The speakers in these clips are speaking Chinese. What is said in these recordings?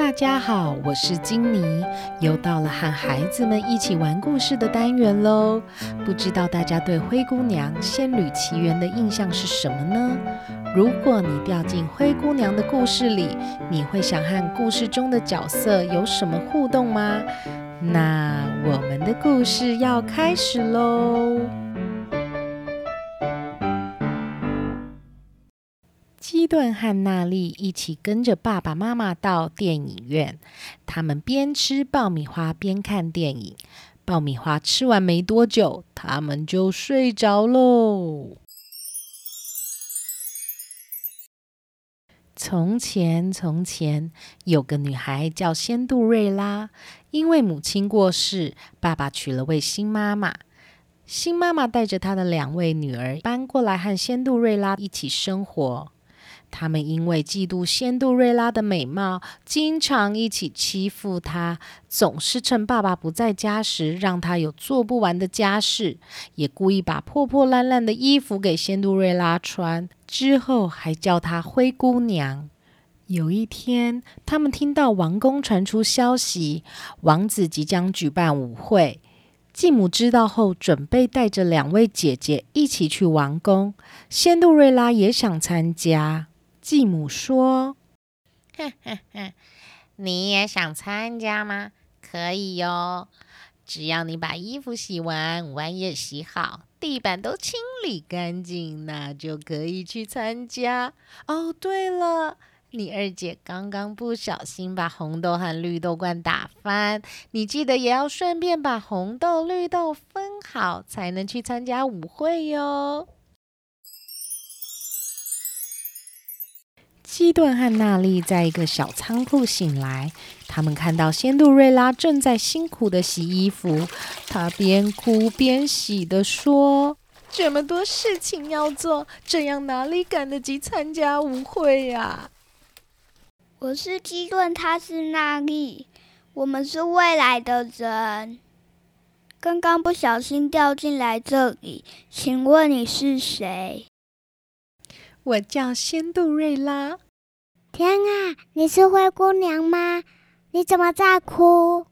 大家好，我是金妮，又到了和孩子们一起玩故事的单元喽。不知道大家对《灰姑娘仙履奇缘》的印象是什么呢？如果你掉进灰姑娘的故事里，你会想和故事中的角色有什么互动吗？那我们的故事要开始喽。顿和娜丽一起跟着爸爸妈妈到电影院，他们边吃爆米花边看电影。爆米花吃完没多久，他们就睡着喽。从前，从前有个女孩叫仙杜瑞拉，因为母亲过世，爸爸娶了位新妈妈。新妈妈带着她的两位女儿搬过来和仙杜瑞拉一起生活。他们因为嫉妒仙杜瑞拉的美貌，经常一起欺负她，总是趁爸爸不在家时，让她有做不完的家事，也故意把破破烂烂的衣服给仙杜瑞拉穿，之后还叫她灰姑娘。有一天，他们听到王宫传出消息，王子即将举办舞会。继母知道后，准备带着两位姐姐一起去王宫。仙杜瑞拉也想参加。继母说：“哼哼哼，你也想参加吗？可以哟，只要你把衣服洗完，碗也洗好，地板都清理干净，那就可以去参加。哦，对了，你二姐刚刚不小心把红豆和绿豆罐打翻，你记得也要顺便把红豆、绿豆分好，才能去参加舞会哟。”基顿和娜丽在一个小仓库醒来，他们看到仙杜瑞拉正在辛苦的洗衣服。她边哭边洗的说：“这么多事情要做，这样哪里赶得及参加舞会呀？”我是基顿，他是娜丽，我们是未来的人，刚刚不小心掉进来这里，请问你是谁？我叫仙杜瑞拉。天啊，你是灰姑娘吗？你怎么在哭？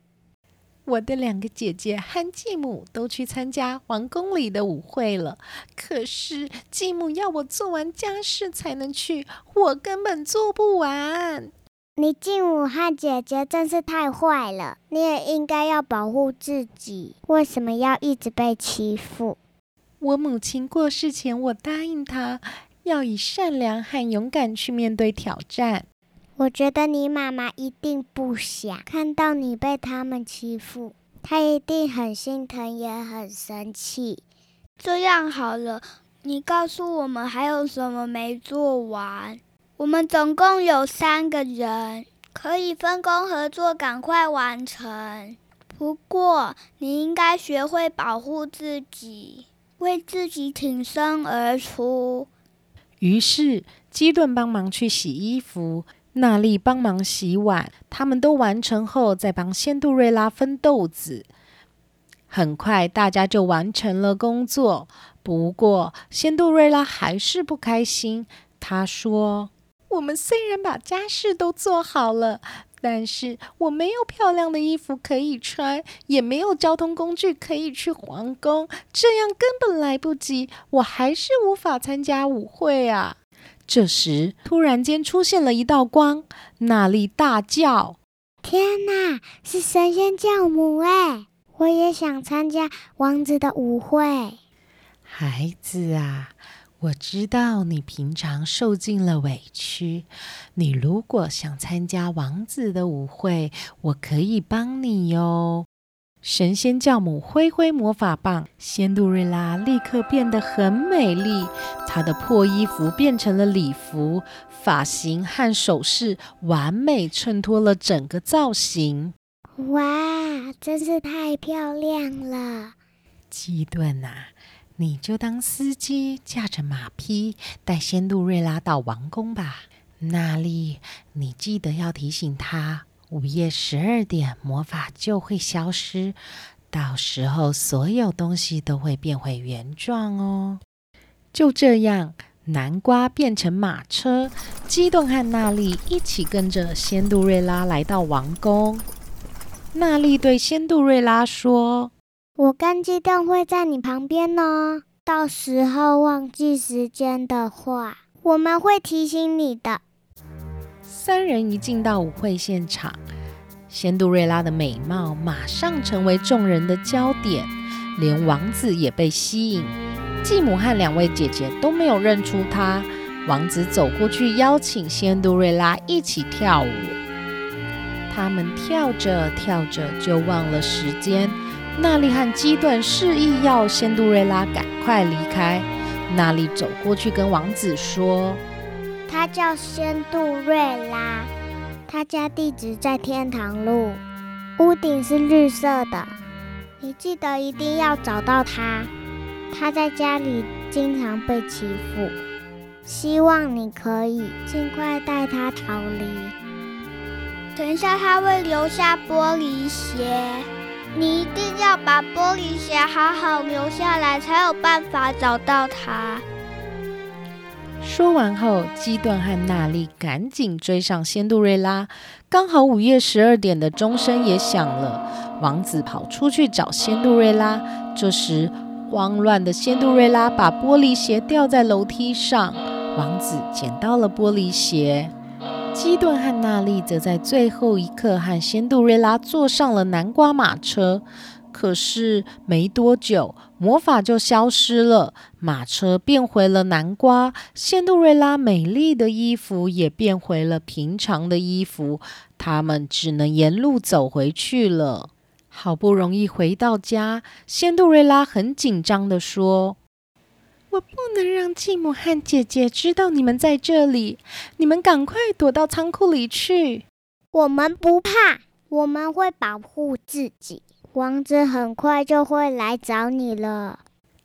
我的两个姐姐和继母都去参加王宫里的舞会了，可是继母要我做完家事才能去，我根本做不完。你继母和姐姐真是太坏了，你也应该要保护自己，为什么要一直被欺负？我母亲过世前，我答应她。要以善良和勇敢去面对挑战。我觉得你妈妈一定不想看到你被他们欺负，她一定很心疼，也很生气。这样好了，你告诉我们还有什么没做完？我们总共有三个人，可以分工合作，赶快完成。不过你应该学会保护自己，为自己挺身而出。于是，基顿帮忙去洗衣服，娜丽帮忙洗碗。他们都完成后，再帮仙杜瑞拉分豆子。很快，大家就完成了工作。不过，仙杜瑞拉还是不开心。她说：“我们虽然把家事都做好了。”但是我没有漂亮的衣服可以穿，也没有交通工具可以去皇宫，这样根本来不及，我还是无法参加舞会啊！这时，突然间出现了一道光，娜丽大叫：“天哪，是神仙教母哎！我也想参加王子的舞会。”孩子啊！我知道你平常受尽了委屈，你如果想参加王子的舞会，我可以帮你哟。神仙教母挥挥魔法棒，仙杜瑞拉立刻变得很美丽，她的破衣服变成了礼服，发型和首饰完美衬托了整个造型。哇，真是太漂亮了！基顿啊！你就当司机，驾着马匹带仙杜瑞拉到王宫吧。娜丽，你记得要提醒他，午夜十二点魔法就会消失，到时候所有东西都会变回原状哦。就这样，南瓜变成马车，基顿和娜丽一起跟着仙杜瑞拉来到王宫。娜丽对仙杜瑞拉说：“我跟基顿会在你旁边哦，到时候忘记时间的话，我们会提醒你的。”三人一进到舞会现场，仙杜瑞拉的美貌马上成为众人的焦点，连王子也被吸引。继母和两位姐姐都没有认出她。王子走过去邀请仙杜瑞拉一起跳舞，他们跳着跳着就忘了时间。娜丽和基顿示意要仙杜瑞拉赶快离开。娜丽走过去跟王子说。他叫仙杜瑞拉，他家地址在天堂路，屋顶是绿色的。你记得一定要找到他。他在家里经常被欺负，希望你可以尽快带他逃离。等一下，他会留下玻璃鞋，你一定要把玻璃鞋好好留下来，才有办法找到他。说完后，基顿和娜丽赶紧追上仙杜瑞拉。刚好午夜十二点的钟声也响了，王子跑出去找仙杜瑞拉。这时，慌乱的仙杜瑞拉把玻璃鞋掉在楼梯上，王子捡到了玻璃鞋。基顿和娜丽则在最后一刻和仙杜瑞拉坐上了南瓜马车。可是没多久，魔法就消失了，马车变回了南瓜，仙杜瑞拉美丽的衣服也变回了平常的衣服，他们只能沿路走回去了。好不容易回到家，仙杜瑞拉很紧张的说：“我不能让继母和姐姐知道你们在这里，你们赶快躲到仓库里去。我们不怕，我们会保护自己。”王子很快就会来找你了。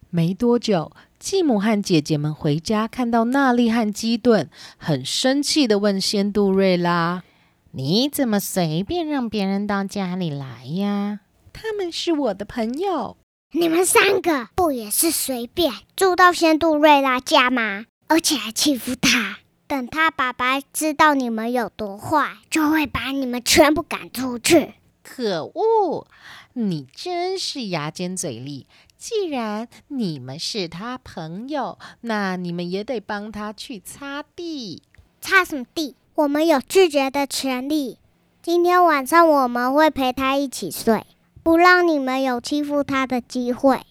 没多久，继母和姐姐们回家，看到娜丽和基顿，很生气的问仙杜瑞拉：“你怎么随便让别人到家里来呀？他们是我的朋友。你们三个不也是随便住到仙杜瑞拉家吗？而且还欺负他。等他爸爸知道你们有多坏，就会把你们全部赶出去。可恶！”你真是牙尖嘴利！既然你们是他朋友，那你们也得帮他去擦地。擦什么地？我们有拒绝的权利。今天晚上我们会陪他一起睡，不让你们有欺负他的机会。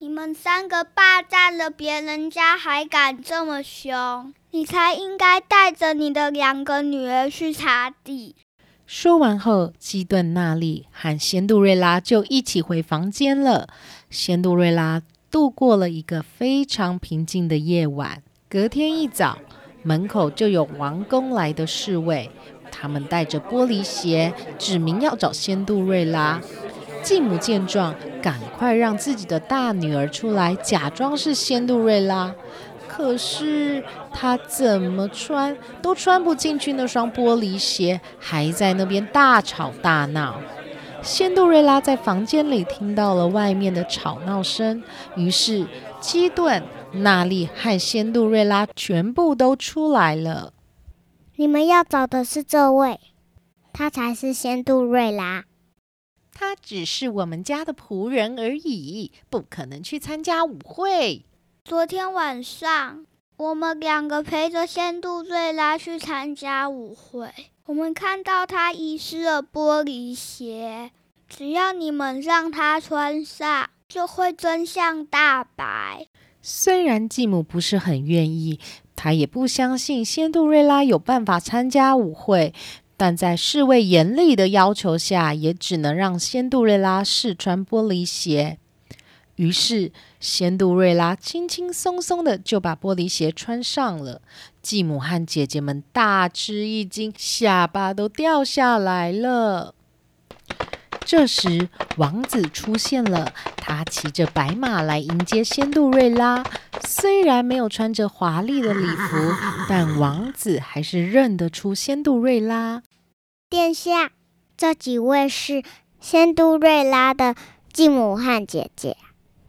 你们三个霸占了别人家，还敢这么凶？你才应该带着你的两个女儿去擦地。说完后，基顿、娜丽和仙杜瑞拉就一起回房间了。仙杜瑞拉度过了一个非常平静的夜晚。隔天一早，门口就有王宫来的侍卫，他们带着玻璃鞋，指明要找仙杜瑞拉。继母见状，赶快让自己的大女儿出来，假装是仙杜瑞拉。可是她怎么穿都穿不进去那双玻璃鞋，还在那边大吵大闹。仙杜瑞拉在房间里听到了外面的吵闹声，于是基顿、娜丽和仙杜瑞拉全部都出来了。你们要找的是这位，他才是仙杜瑞拉。他只是我们家的仆人而已，不可能去参加舞会。昨天晚上，我们两个陪着仙杜瑞拉去参加舞会。我们看到他遗失了玻璃鞋，只要你们让他穿上，就会真相大白。虽然继母不是很愿意，她也不相信仙杜瑞拉有办法参加舞会，但在侍卫严厉的要求下，也只能让仙杜瑞拉试穿玻璃鞋。于是，仙杜瑞拉轻轻松松的就把玻璃鞋穿上了。继母和姐姐们大吃一惊，下巴都掉下来了。这时，王子出现了，他骑着白马来迎接仙杜瑞拉。虽然没有穿着华丽的礼服，但王子还是认得出仙杜瑞拉。殿下，这几位是仙杜瑞拉的继母和姐姐。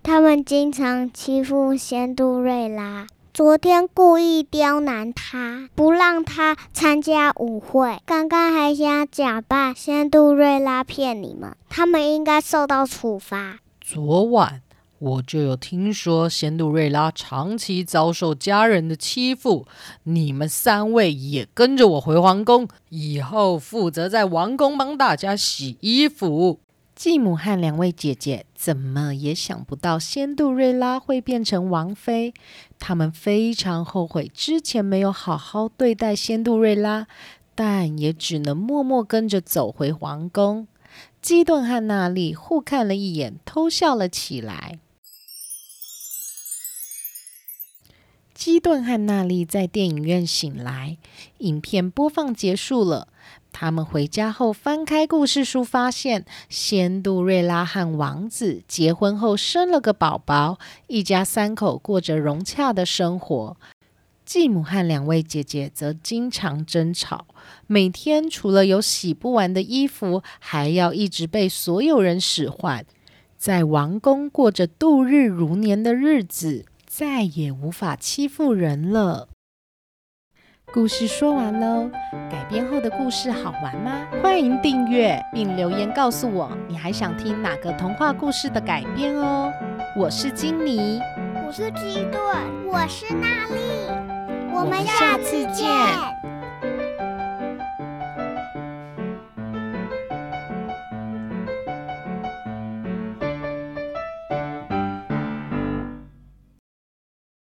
他们经常欺负仙杜瑞拉，昨天故意刁难他，不让他参加舞会。刚刚还想假扮仙杜瑞拉骗你们，他们应该受到处罚。昨晚我就有听说仙杜瑞拉长期遭受家人的欺负，你们三位也跟着我回皇宫，以后负责在王宫帮大家洗衣服。继母和两位姐姐怎么也想不到仙杜瑞拉会变成王妃，他们非常后悔之前没有好好对待仙杜瑞拉，但也只能默默跟着走回皇宫。基顿和娜丽互看了一眼，偷笑了起来。基顿和娜丽在电影院醒来，影片播放结束了。他们回家后翻开故事书，发现仙杜瑞拉和王子结婚后生了个宝宝，一家三口过着融洽的生活。继母和两位姐姐则经常争吵，每天除了有洗不完的衣服，还要一直被所有人使唤，在王宫过着度日如年的日子，再也无法欺负人了。故事说完喽，改编后的故事好玩吗？欢迎订阅并留言告诉我，你还想听哪个童话故事的改编哦。我是金妮，我是基顿，我是娜丽，我们下次见。